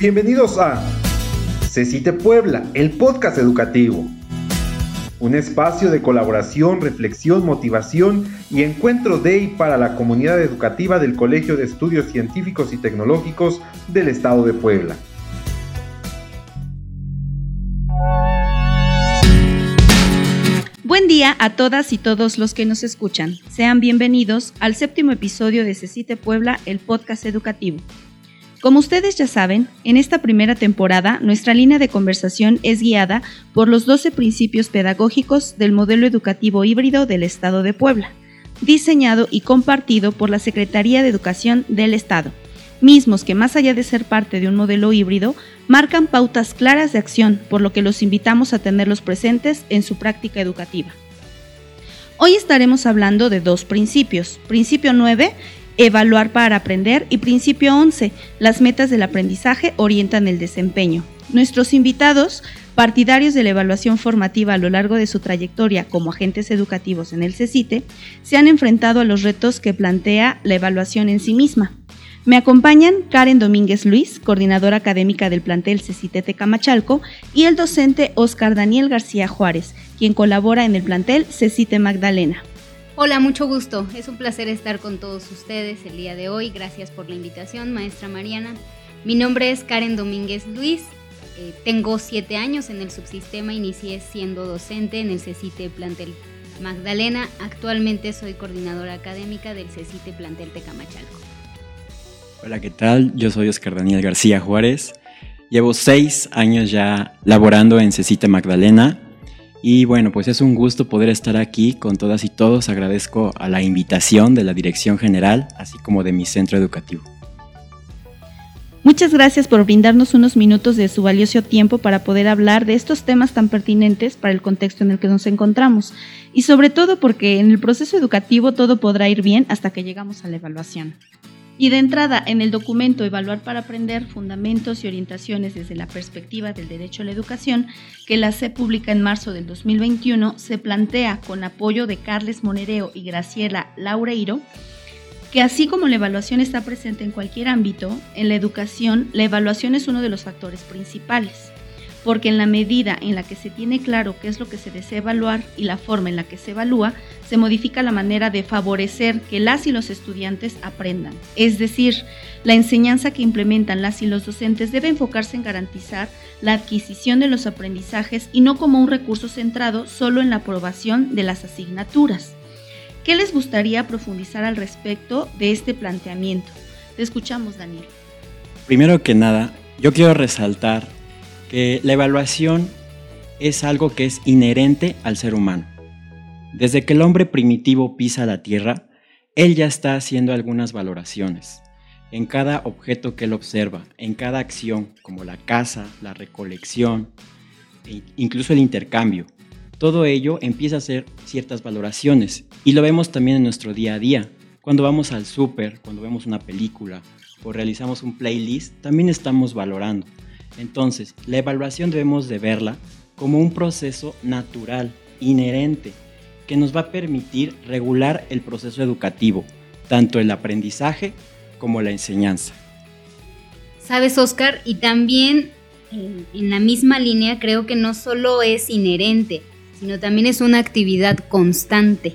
Bienvenidos a CECITE Puebla, el podcast educativo. Un espacio de colaboración, reflexión, motivación y encuentro de y para la comunidad educativa del Colegio de Estudios Científicos y Tecnológicos del Estado de Puebla. Buen día a todas y todos los que nos escuchan. Sean bienvenidos al séptimo episodio de CECITE Puebla, el podcast educativo. Como ustedes ya saben, en esta primera temporada nuestra línea de conversación es guiada por los 12 principios pedagógicos del modelo educativo híbrido del Estado de Puebla, diseñado y compartido por la Secretaría de Educación del Estado, mismos que más allá de ser parte de un modelo híbrido, marcan pautas claras de acción, por lo que los invitamos a tenerlos presentes en su práctica educativa. Hoy estaremos hablando de dos principios. Principio 9 evaluar para aprender y principio 11, las metas del aprendizaje orientan el desempeño. Nuestros invitados, partidarios de la evaluación formativa a lo largo de su trayectoria como agentes educativos en el CECITE, se han enfrentado a los retos que plantea la evaluación en sí misma. Me acompañan Karen Domínguez Luis, coordinadora académica del plantel CECITE Tecamachalco, y el docente Oscar Daniel García Juárez, quien colabora en el plantel CECITE Magdalena. Hola, mucho gusto. Es un placer estar con todos ustedes el día de hoy. Gracias por la invitación, maestra Mariana. Mi nombre es Karen Domínguez Luis. Eh, tengo siete años en el subsistema. Inicié siendo docente en el CECITE Plantel Magdalena. Actualmente soy coordinadora académica del CECITE Plantel Tecamachalco. Hola, ¿qué tal? Yo soy Oscar Daniel García Juárez. Llevo seis años ya laborando en CECITE Magdalena y bueno, pues es un gusto poder estar aquí con todas y todos. Agradezco a la invitación de la Dirección General, así como de mi centro educativo. Muchas gracias por brindarnos unos minutos de su valioso tiempo para poder hablar de estos temas tan pertinentes para el contexto en el que nos encontramos. Y sobre todo porque en el proceso educativo todo podrá ir bien hasta que llegamos a la evaluación. Y de entrada, en el documento Evaluar para Aprender, Fundamentos y Orientaciones desde la perspectiva del derecho a la educación, que la C publica en marzo del 2021, se plantea, con apoyo de Carles Monereo y Graciela Laureiro, que así como la evaluación está presente en cualquier ámbito, en la educación la evaluación es uno de los factores principales porque en la medida en la que se tiene claro qué es lo que se desea evaluar y la forma en la que se evalúa, se modifica la manera de favorecer que las y los estudiantes aprendan. Es decir, la enseñanza que implementan las y los docentes debe enfocarse en garantizar la adquisición de los aprendizajes y no como un recurso centrado solo en la aprobación de las asignaturas. ¿Qué les gustaría profundizar al respecto de este planteamiento? Te escuchamos, Daniel. Primero que nada, yo quiero resaltar que la evaluación es algo que es inherente al ser humano. Desde que el hombre primitivo pisa la tierra, él ya está haciendo algunas valoraciones. En cada objeto que él observa, en cada acción, como la caza, la recolección, e incluso el intercambio, todo ello empieza a hacer ciertas valoraciones. Y lo vemos también en nuestro día a día. Cuando vamos al súper, cuando vemos una película o realizamos un playlist, también estamos valorando. Entonces, la evaluación debemos de verla como un proceso natural, inherente, que nos va a permitir regular el proceso educativo, tanto el aprendizaje como la enseñanza. Sabes, Oscar, y también en, la misma línea creo que no solo es inherente, sino también es una actividad constante.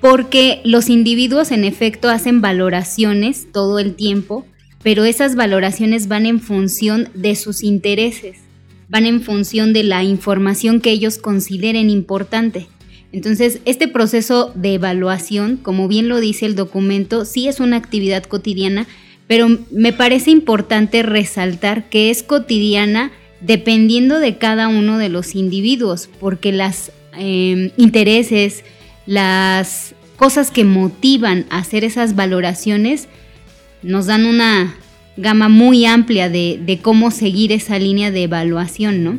Porque los individuos en efecto hacen valoraciones todo el tiempo pero esas valoraciones van en función de sus intereses, van en función de la información que ellos consideren importante. Entonces, este proceso de evaluación, como bien lo dice el documento, sí es una actividad cotidiana, pero me parece importante resaltar que es cotidiana dependiendo de cada uno de los individuos, porque los em, intereses, las cosas que motivan a hacer esas valoraciones, nos dan una gama muy amplia de, cómo seguir esa línea de evaluación, ¿no?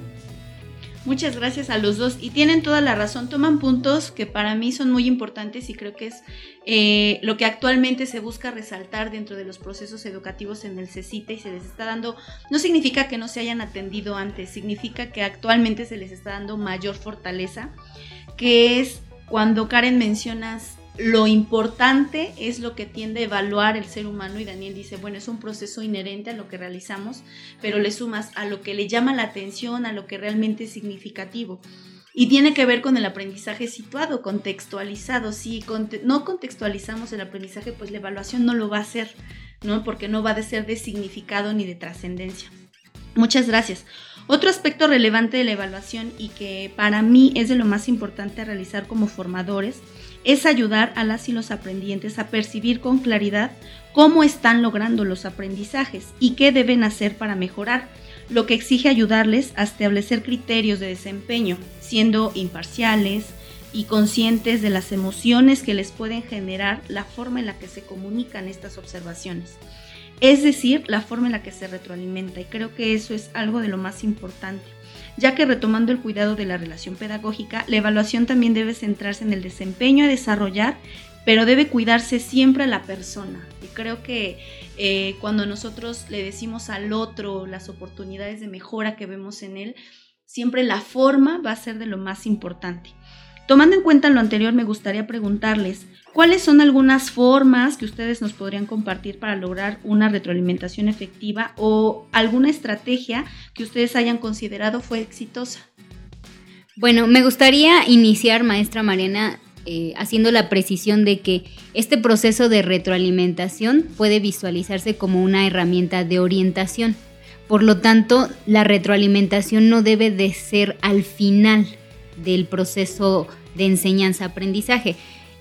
Muchas gracias a los dos y tienen toda la razón, toman puntos que para mí son muy importantes y creo que es eh, lo que actualmente se busca resaltar dentro de los procesos educativos en el CECITE y se les está dando, no significa que no se hayan atendido antes, significa que actualmente se les está dando mayor fortaleza, que es cuando Karen mencionas lo importante es lo que tiende a evaluar el ser humano y Daniel dice, bueno, es un proceso inherente a lo que realizamos, pero le sumas a lo que le llama la atención, a lo que realmente es significativo. Y tiene que ver con el aprendizaje situado, contextualizado. Si no contextualizamos el aprendizaje, pues la evaluación no lo va a hacer, ¿no? Porque no va a ser de significado ni de trascendencia. Muchas gracias. Otro aspecto relevante de la evaluación y que para mí es de lo más importante a realizar como formadores es ayudar a las y los aprendientes a percibir con claridad cómo están logrando los aprendizajes y qué deben hacer para mejorar, lo que exige ayudarles a establecer criterios de desempeño, siendo imparciales y conscientes de las emociones que les pueden generar la forma en la que se comunican estas observaciones. Es decir, la forma en la que se retroalimenta y creo que eso es algo de lo más importante ya que retomando el cuidado de la relación pedagógica, la evaluación también debe centrarse en el desempeño a desarrollar, pero debe cuidarse siempre a la persona. Y creo que eh, cuando nosotros le decimos al otro las oportunidades de mejora que vemos en él, siempre la forma va a ser de lo más importante. Tomando en cuenta lo anterior, me gustaría preguntarles, ¿Cuáles son algunas formas que ustedes nos podrían compartir para lograr una retroalimentación efectiva o alguna estrategia que ustedes hayan considerado fue exitosa? Bueno, me gustaría iniciar, maestra Mariana, eh, haciendo la precisión de que este proceso de retroalimentación puede visualizarse como una herramienta de orientación. Por lo tanto, la retroalimentación no debe de ser al final del proceso de enseñanza-aprendizaje,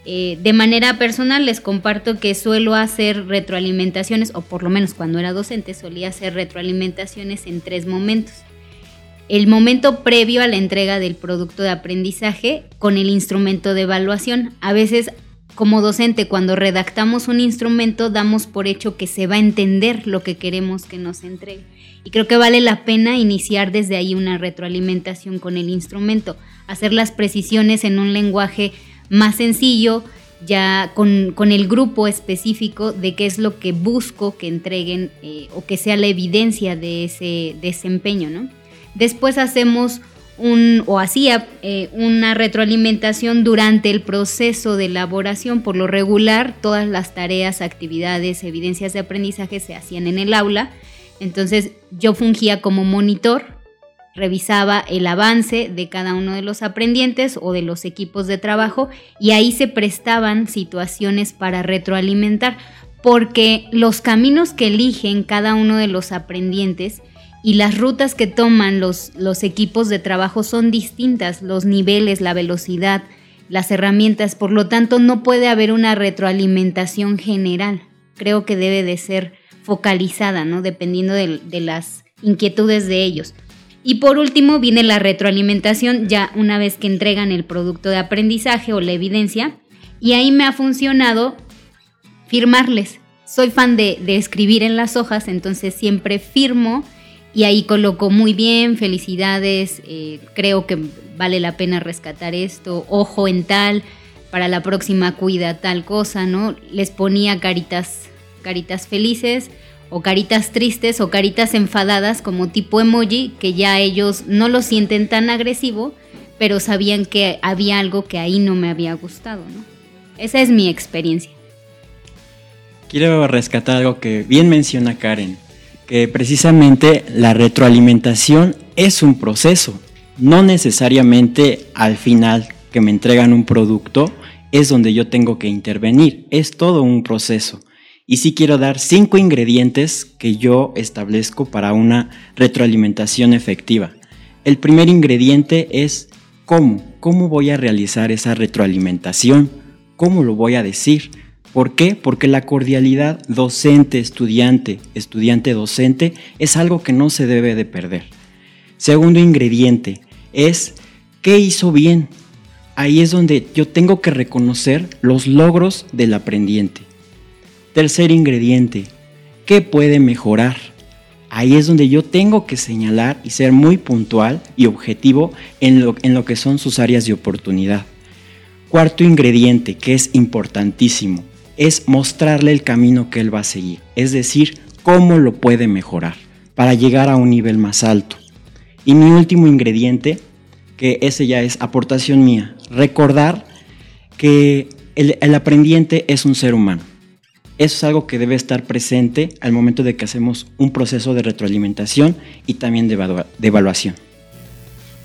eh, de manera personal les comparto que suelo hacer retroalimentaciones, o por lo menos cuando era docente solía hacer retroalimentaciones en tres momentos. El momento previo a la entrega del producto de aprendizaje con el instrumento de evaluación. A veces como docente cuando redactamos un instrumento damos por hecho que se va a entender lo que queremos que nos entregue. Y creo que vale la pena iniciar desde ahí una retroalimentación con el instrumento, hacer las precisiones en un lenguaje más sencillo, ya con, el grupo específico de qué es lo que busco que entreguen eh, o que sea la evidencia de ese desempeño, ¿no? Después hacemos un, o hacía eh, una retroalimentación durante el proceso de elaboración. Por lo regular, todas las tareas, actividades, evidencias de aprendizaje se hacían en el aula. Entonces yo fungía como monitor revisaba el avance de cada uno de los aprendientes o de los equipos de trabajo y ahí se prestaban situaciones para retroalimentar, porque los caminos que eligen cada uno de los aprendientes y las rutas que toman los, los equipos de trabajo son distintas, los niveles, la velocidad, las herramientas, por lo tanto no puede haber una retroalimentación general, creo que debe de ser focalizada, ¿no? Dependiendo de las inquietudes de ellos. Y por último viene la retroalimentación ya una vez que entregan el producto de aprendizaje o la evidencia. Y ahí me ha funcionado firmarles. Soy fan de, escribir en las hojas, entonces siempre firmo y ahí coloco muy bien, felicidades, eh, creo que vale la pena rescatar esto, ojo en tal, para la próxima cuida tal cosa, ¿no? Les ponía caritas, caritas felices o caritas tristes o caritas enfadadas como tipo emoji, que ya ellos no lo sienten tan agresivo, pero sabían que había algo que ahí no me había gustado. Esa es mi experiencia. Quiero rescatar algo que bien menciona Karen, que precisamente la retroalimentación es un proceso, no necesariamente al final que me entregan un producto es donde yo tengo que intervenir, es todo un proceso. Y sí quiero dar cinco ingredientes que yo establezco para una retroalimentación efectiva. El primer ingrediente es cómo, cómo voy a realizar esa retroalimentación, cómo lo voy a decir. ¿Por qué? Porque la cordialidad docente-estudiante, estudiante-docente es algo que no se debe de perder. Segundo ingrediente es qué hizo bien. Ahí es donde yo tengo que reconocer los logros del aprendiente. Tercer ingrediente, ¿qué puede mejorar? Ahí es donde yo tengo que señalar y ser muy puntual y objetivo en lo, en lo que son sus áreas de oportunidad. Cuarto ingrediente, que es importantísimo, es mostrarle el camino que él va a seguir, es decir, cómo lo puede mejorar para llegar a un nivel más alto. Y mi último ingrediente, que ese ya es aportación mía, recordar que el, el aprendiente es un ser humano. Eso es algo que debe estar presente al momento de que hacemos un proceso de retroalimentación y también de, evaluación.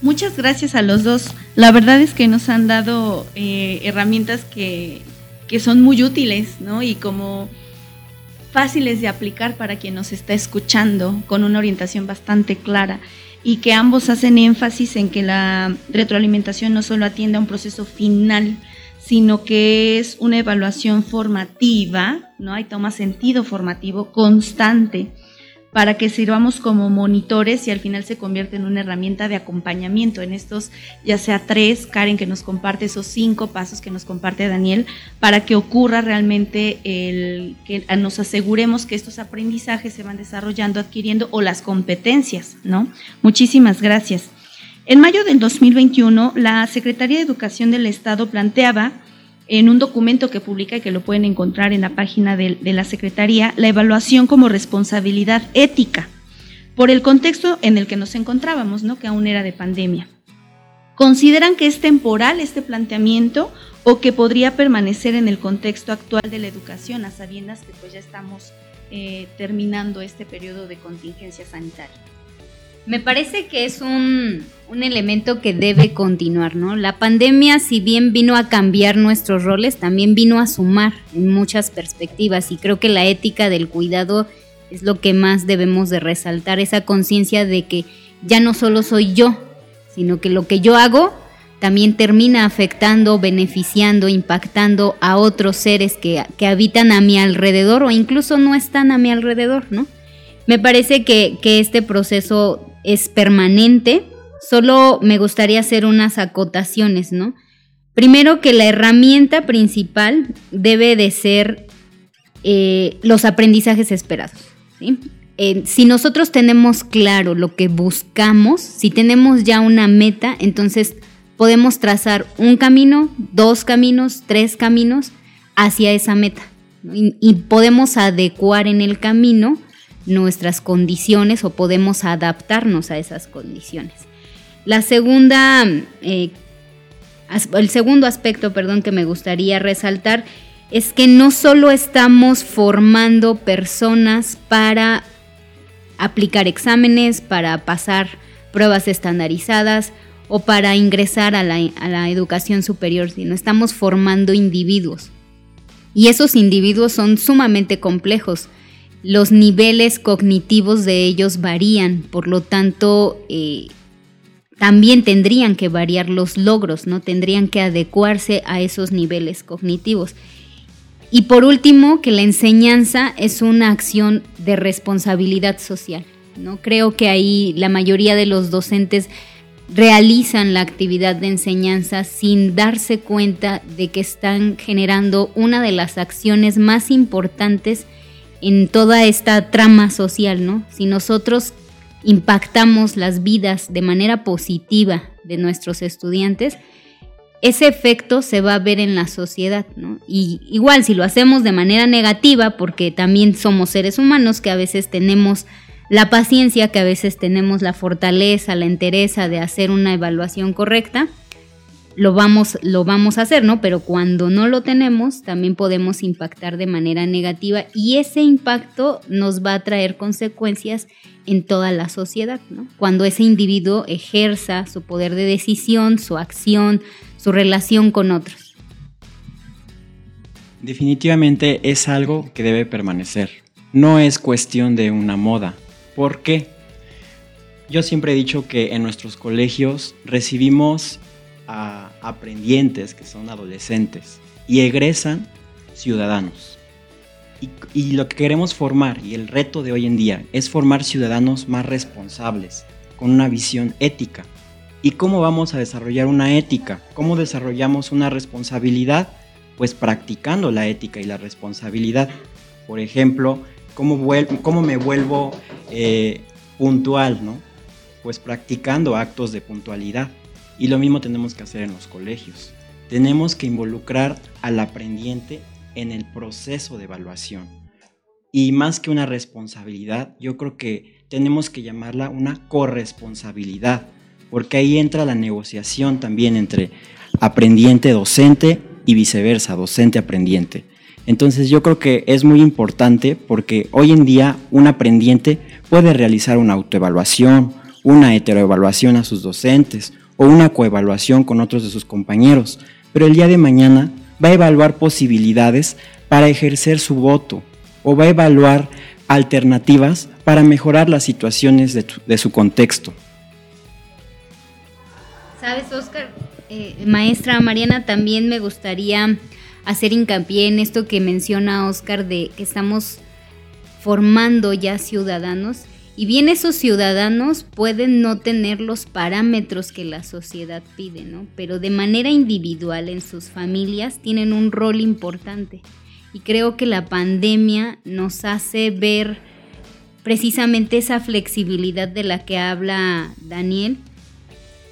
Muchas gracias a los dos. La verdad es que nos han dado eh, herramientas que, que, son muy útiles, ¿no? Y como fáciles de aplicar para quien nos está escuchando, con una orientación bastante clara. Y que ambos hacen énfasis en que la retroalimentación no solo atiende a un proceso final, sino que es una evaluación formativa, ¿no? Hay toma sentido formativo constante para que sirvamos como monitores y al final se convierte en una herramienta de acompañamiento en estos, ya sea tres, Karen que nos comparte esos cinco pasos que nos comparte Daniel, para que ocurra realmente el que nos aseguremos que estos aprendizajes se van desarrollando, adquiriendo o las competencias, ¿no? Muchísimas gracias. En mayo del 2021, la Secretaría de Educación del Estado planteaba en un documento que publica y que lo pueden encontrar en la página de, la Secretaría, la evaluación como responsabilidad ética, por el contexto en el que nos encontrábamos, ¿no? que aún era de pandemia. ¿Consideran que es temporal este planteamiento o que podría permanecer en el contexto actual de la educación, a sabiendas que pues ya estamos eh, terminando este periodo de contingencia sanitaria? Me parece que es un, un, elemento que debe continuar, ¿no? La pandemia, si bien vino a cambiar nuestros roles, también vino a sumar en muchas perspectivas y creo que la ética del cuidado es lo que más debemos de resaltar, esa conciencia de que ya no solo soy yo, sino que lo que yo hago también termina afectando, beneficiando, impactando a otros seres que, que habitan a mi alrededor o incluso no están a mi alrededor, ¿no? Me parece que, que este proceso es permanente, solo me gustaría hacer unas acotaciones, ¿no? Primero que la herramienta principal debe de ser eh, los aprendizajes esperados. si nosotros tenemos claro lo que buscamos, si tenemos ya una meta, entonces podemos trazar un camino, dos caminos, tres caminos hacia esa meta. Y podemos adecuar en el camino nuestras condiciones o podemos adaptarnos a esas condiciones. La segunda, eh, el segundo aspecto, perdón, que me gustaría resaltar es que no solo estamos formando personas para aplicar exámenes, para pasar pruebas estandarizadas o para ingresar a la, a la educación superior, sino estamos formando individuos. Y esos individuos son sumamente complejos los niveles cognitivos de ellos varían, por lo tanto, eh, también tendrían que variar los logros, ¿no? Tendrían que adecuarse a esos niveles cognitivos. Y por último, que la enseñanza es una acción de responsabilidad social. ¿no? Creo que ahí la mayoría de los docentes realizan la actividad de enseñanza sin darse cuenta de que están generando una de las acciones más importantes en toda esta trama social, ¿no? Si nosotros impactamos las vidas de manera positiva de nuestros estudiantes, ese efecto se va a ver en la sociedad, ¿no? Y igual si lo hacemos de manera negativa, porque también somos seres humanos que a veces tenemos la paciencia, que a veces tenemos la fortaleza, la entereza de hacer una evaluación correcta, lo vamos, lo vamos a hacer, ¿no? Pero cuando no lo tenemos, también podemos impactar de manera negativa y ese impacto nos va a traer consecuencias en toda la sociedad, ¿no? Cuando ese individuo ejerza su poder de decisión, su acción, su relación con otros. Definitivamente es algo que debe permanecer. No es cuestión de una moda. ¿Por qué? Yo siempre he dicho que en nuestros colegios recibimos a aprendientes que son adolescentes y egresan ciudadanos. Y, lo que queremos formar y el reto de hoy en día es formar ciudadanos más responsables, con una visión ética. ¿Y cómo vamos a desarrollar una ética? ¿Cómo desarrollamos una responsabilidad? Pues practicando la ética y la responsabilidad. Por ejemplo, ¿cómo, cómo me vuelvo eh, puntual? ¿no? Pues practicando actos de puntualidad y lo mismo tenemos que hacer en los colegios. Tenemos que involucrar al aprendiente en el proceso de evaluación. Y más que una responsabilidad, yo creo que tenemos que llamarla una corresponsabilidad, porque ahí entra la negociación también entre aprendiente-docente y viceversa, docente-aprendiente. Entonces yo creo que es muy importante porque hoy en día un aprendiente puede realizar una autoevaluación, una heteroevaluación a sus docentes o una coevaluación con otros de sus compañeros, pero el día de mañana va a evaluar posibilidades para ejercer su voto o va a evaluar alternativas para mejorar las situaciones de, su contexto. Sabes, Oscar, eh, maestra Mariana, también me gustaría hacer hincapié en esto que menciona Oscar de que estamos formando ya ciudadanos y bien esos ciudadanos pueden no tener los parámetros que la sociedad pide, ¿no? Pero de manera individual en sus familias tienen un rol importante. Y creo que la pandemia nos hace ver precisamente esa flexibilidad de la que habla Daniel,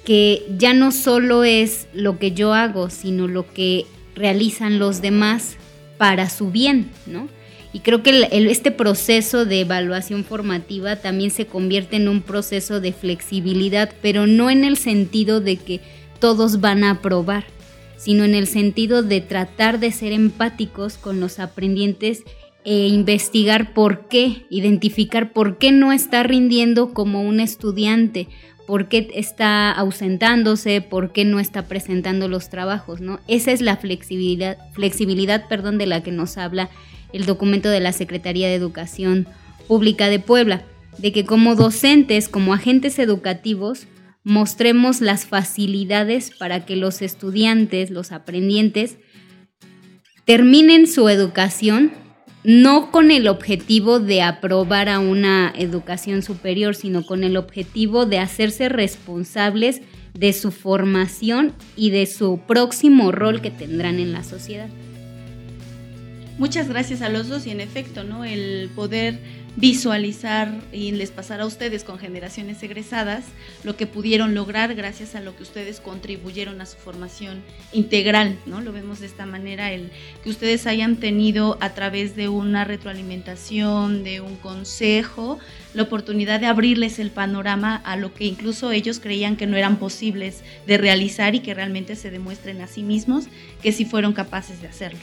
que ya no solo es lo que yo hago, sino lo que realizan los demás para su bien, ¿no? Y creo que este proceso de evaluación formativa también se convierte en un proceso de flexibilidad, pero no en el sentido de que todos van a aprobar, sino en el sentido de tratar de ser empáticos con los aprendientes e investigar por qué, identificar por qué no está rindiendo como un estudiante, por qué está ausentándose, por qué no está presentando los trabajos, ¿no? Esa es la flexibilidad, flexibilidad, perdón, de la que nos habla el documento de la Secretaría de Educación Pública de Puebla, de que como docentes, como agentes educativos, mostremos las facilidades para que los estudiantes, los aprendientes, terminen su educación no con el objetivo de aprobar a una educación superior, sino con el objetivo de hacerse responsables de su formación y de su próximo rol que tendrán en la sociedad. Muchas gracias a los dos y en efecto, ¿no? El poder visualizar y les pasar a ustedes con generaciones egresadas lo que pudieron lograr gracias a lo que ustedes contribuyeron a su formación integral, ¿no? Lo vemos de esta manera, el que ustedes hayan tenido a través de una retroalimentación, de un consejo, la oportunidad de abrirles el panorama a lo que incluso ellos creían que no eran posibles de realizar y que realmente se demuestren a sí mismos que sí fueron capaces de hacerlo,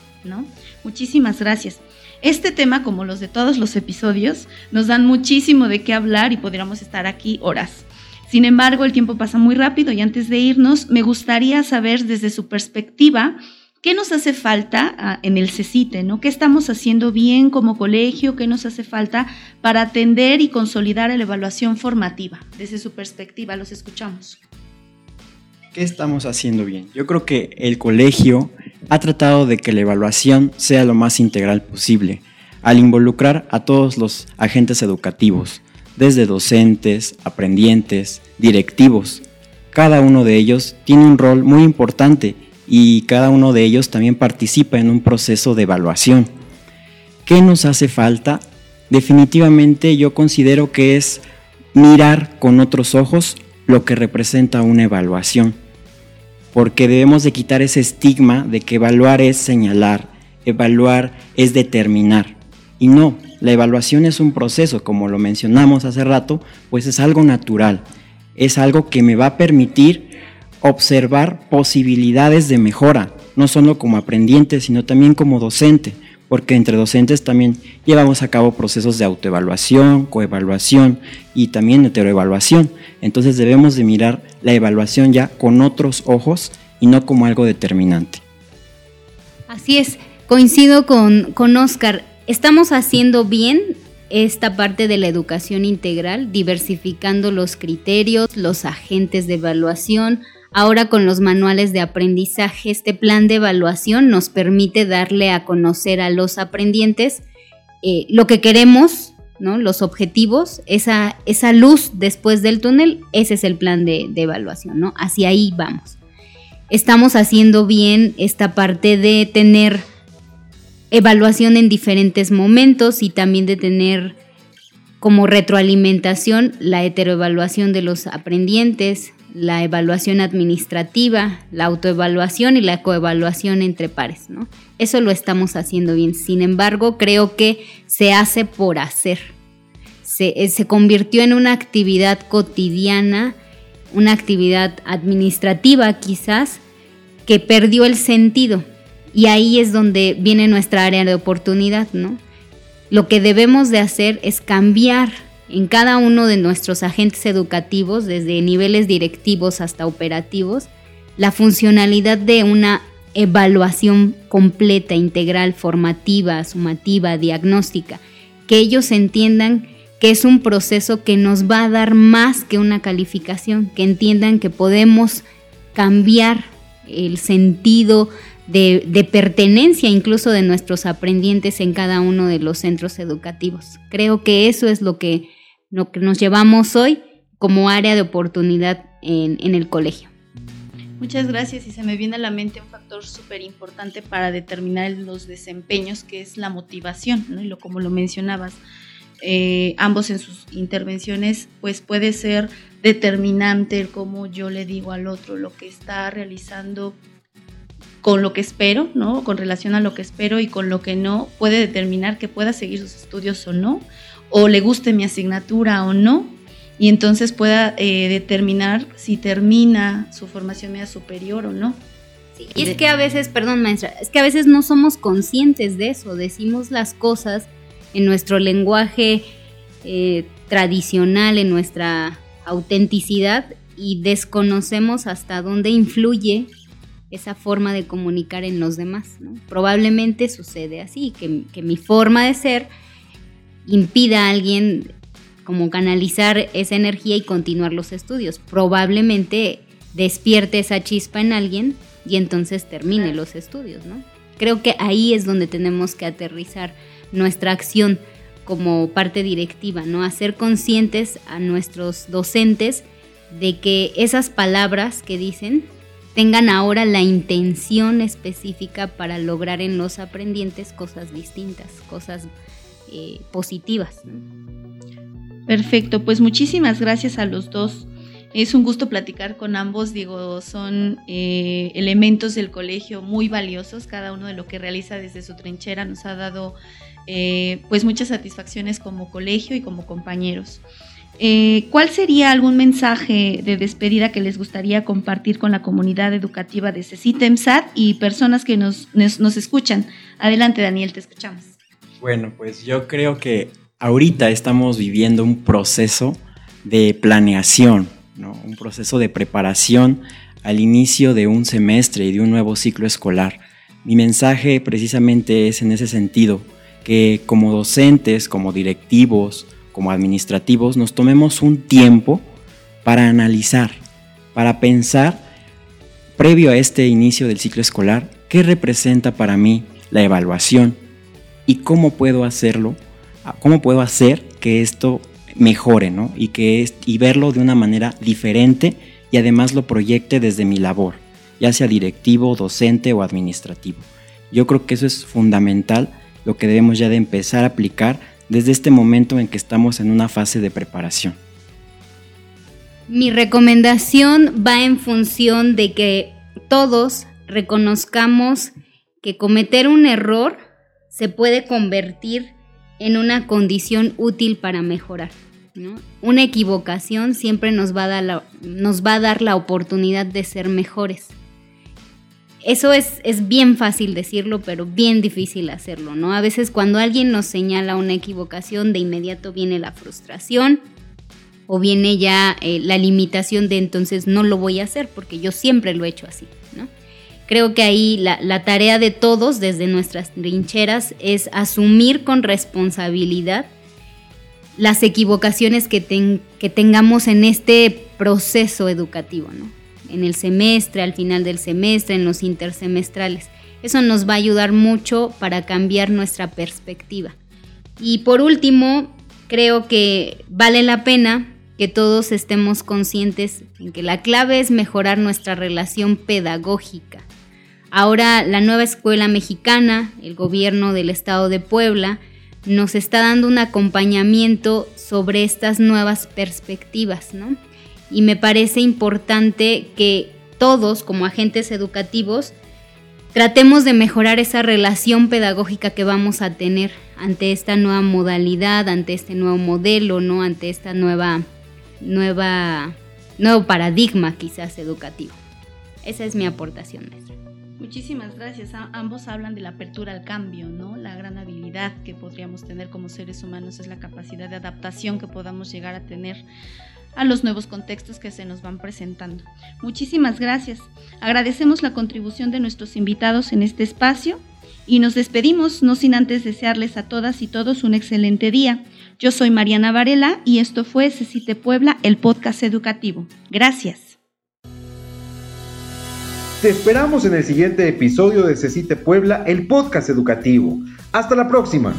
Muchísimas gracias. Este tema, como los de todos los episodios, nos dan muchísimo de qué hablar y podríamos estar aquí horas. Sin embargo, el tiempo pasa muy rápido y antes de irnos, me gustaría saber desde su perspectiva qué nos hace falta ah, en el CECITE, ¿no? ¿Qué estamos haciendo bien como colegio? ¿Qué nos hace falta para atender y consolidar la evaluación formativa? Desde su perspectiva, los escuchamos. ¿Qué estamos haciendo bien? Yo creo que el colegio ha tratado de que la evaluación sea lo más integral posible, al involucrar a todos los agentes educativos, desde docentes, aprendientes, directivos. Cada uno de ellos tiene un rol muy importante y cada uno de ellos también participa en un proceso de evaluación. ¿Qué nos hace falta? Definitivamente yo considero que es mirar con otros ojos lo que representa una evaluación porque debemos de quitar ese estigma de que evaluar es señalar, evaluar es determinar. Y no, la evaluación es un proceso, como lo mencionamos hace rato, pues es algo natural, es algo que me va a permitir observar posibilidades de mejora, no solo como aprendiente, sino también como docente, porque entre docentes también llevamos a cabo procesos de autoevaluación, coevaluación y también heteroevaluación. Entonces debemos de mirar la evaluación ya con otros ojos y no como algo determinante. Así es, coincido con, con Oscar. Estamos haciendo bien esta parte de la educación integral, diversificando los criterios, los agentes de evaluación. Ahora con los manuales de aprendizaje, este plan de evaluación nos permite darle a conocer a los aprendientes eh, lo que queremos ¿no? Los objetivos, esa, esa luz después del túnel, ese es el plan de, evaluación, ¿no? Hacia ahí vamos. Estamos haciendo bien esta parte de tener evaluación en diferentes momentos y también de tener como retroalimentación la heteroevaluación de los aprendientes, la evaluación administrativa, la autoevaluación y la coevaluación entre pares, ¿no? Eso lo estamos haciendo bien. Sin embargo, creo que se hace por hacer. Se, eh, se convirtió en una actividad cotidiana, una actividad administrativa quizás, que perdió el sentido. Y ahí es donde viene nuestra área de oportunidad, ¿no? Lo que debemos de hacer es cambiar en cada uno de nuestros agentes educativos, desde niveles directivos hasta operativos, la funcionalidad de una evaluación completa, integral, formativa, sumativa, diagnóstica, que ellos entiendan que es un proceso que nos va a dar más que una calificación, que entiendan que podemos cambiar el sentido de, pertenencia incluso de nuestros aprendientes en cada uno de los centros educativos. Creo que eso es lo que, lo que nos llevamos hoy como área de oportunidad en, el colegio. Muchas gracias y se me viene a la mente un factor súper importante para determinar los desempeños que es la motivación, y lo, como lo mencionabas, eh, ambos en sus intervenciones, pues puede ser determinante el cómo yo le digo al otro lo que está realizando con lo que espero, ¿no? Con relación a lo que espero y con lo que no, puede determinar que pueda seguir sus estudios o no, o le guste mi asignatura o no, y entonces pueda eh, determinar si termina su formación media superior o no. y es que a veces, perdón maestra, es que a veces no somos conscientes de eso, decimos las cosas en nuestro lenguaje eh, tradicional, en nuestra autenticidad y desconocemos hasta dónde influye esa forma de comunicar en los demás. Probablemente sucede así, que, mi forma de ser impida a alguien como canalizar esa energía y continuar los estudios. Probablemente despierte esa chispa en alguien y entonces termine los estudios, ¿no? Creo que ahí es donde tenemos que aterrizar nuestra acción como parte directiva, ¿no? Hacer conscientes a nuestros docentes de que esas palabras que dicen tengan ahora la intención específica para lograr en los aprendientes cosas distintas, cosas eh, positivas. Perfecto, pues muchísimas gracias a los dos. Es un gusto platicar con ambos, digo, son eh, elementos del colegio muy valiosos, cada uno de lo que realiza desde su trinchera nos ha dado eh, pues muchas satisfacciones como colegio y como compañeros. ¿Cuál sería algún mensaje de despedida que les gustaría compartir con la comunidad educativa de CECITEMSAT y personas que nos, nos, escuchan? Adelante, Daniel, te escuchamos. Bueno, pues yo creo que ahorita estamos viviendo un proceso de planeación, un proceso de preparación al inicio de un semestre y de un nuevo ciclo escolar. Mi mensaje precisamente es en ese sentido, que como docentes, como directivos, como administrativos nos tomemos un tiempo para analizar, para pensar, previo a este inicio del ciclo escolar, qué representa para mí la evaluación y cómo puedo hacerlo, cómo puedo hacer que esto mejore, ¿no? Y, que y verlo de una manera diferente y además lo proyecte desde mi labor, ya sea directivo, docente o administrativo. Yo creo que eso es fundamental, lo que debemos ya de empezar a aplicar desde este momento en que estamos en una fase de preparación? Mi recomendación va en función de que todos reconozcamos que cometer un error se puede convertir en una condición útil para mejorar. Una equivocación siempre nos va, a dar la, oportunidad de ser mejores. Eso es, es bien fácil decirlo, pero bien difícil hacerlo, ¿no? A veces cuando alguien nos señala una equivocación, de inmediato viene la frustración o viene ya eh, la limitación de entonces no lo voy a hacer porque yo siempre lo he hecho así. Creo que ahí la, tarea de todos desde nuestras trincheras es asumir con responsabilidad las equivocaciones que, que tengamos en este proceso educativo, ¿no? en el semestre, al final del semestre, en los intersemestrales. Eso nos va a ayudar mucho para cambiar nuestra perspectiva. Y por último, creo que vale la pena que todos estemos conscientes en que la clave es mejorar nuestra relación pedagógica. Ahora la nueva escuela mexicana, el gobierno del estado de Puebla, nos está dando un acompañamiento sobre estas nuevas perspectivas, ¿no? y me parece importante que todos como agentes educativos tratemos de mejorar esa relación pedagógica que vamos a tener ante esta nueva modalidad, ante este nuevo modelo, ¿no? ante esta nueva, nueva, nuevo paradigma quizás educativo. Esa es mi aportación, maestra. Muchísimas gracias. ambos hablan de la apertura al cambio, ¿no? La gran habilidad que podríamos tener como seres humanos es la capacidad de adaptación que podamos llegar a tener a los nuevos contextos que se nos van presentando. Muchísimas gracias. Agradecemos la contribución de nuestros invitados en este espacio y nos despedimos, no sin antes desearles a todas y todos un excelente día. Yo soy Mariana Varela y esto fue Cecite Puebla, el podcast educativo. Gracias. Te esperamos en el siguiente episodio de Cecite Puebla, el podcast educativo. Hasta la próxima.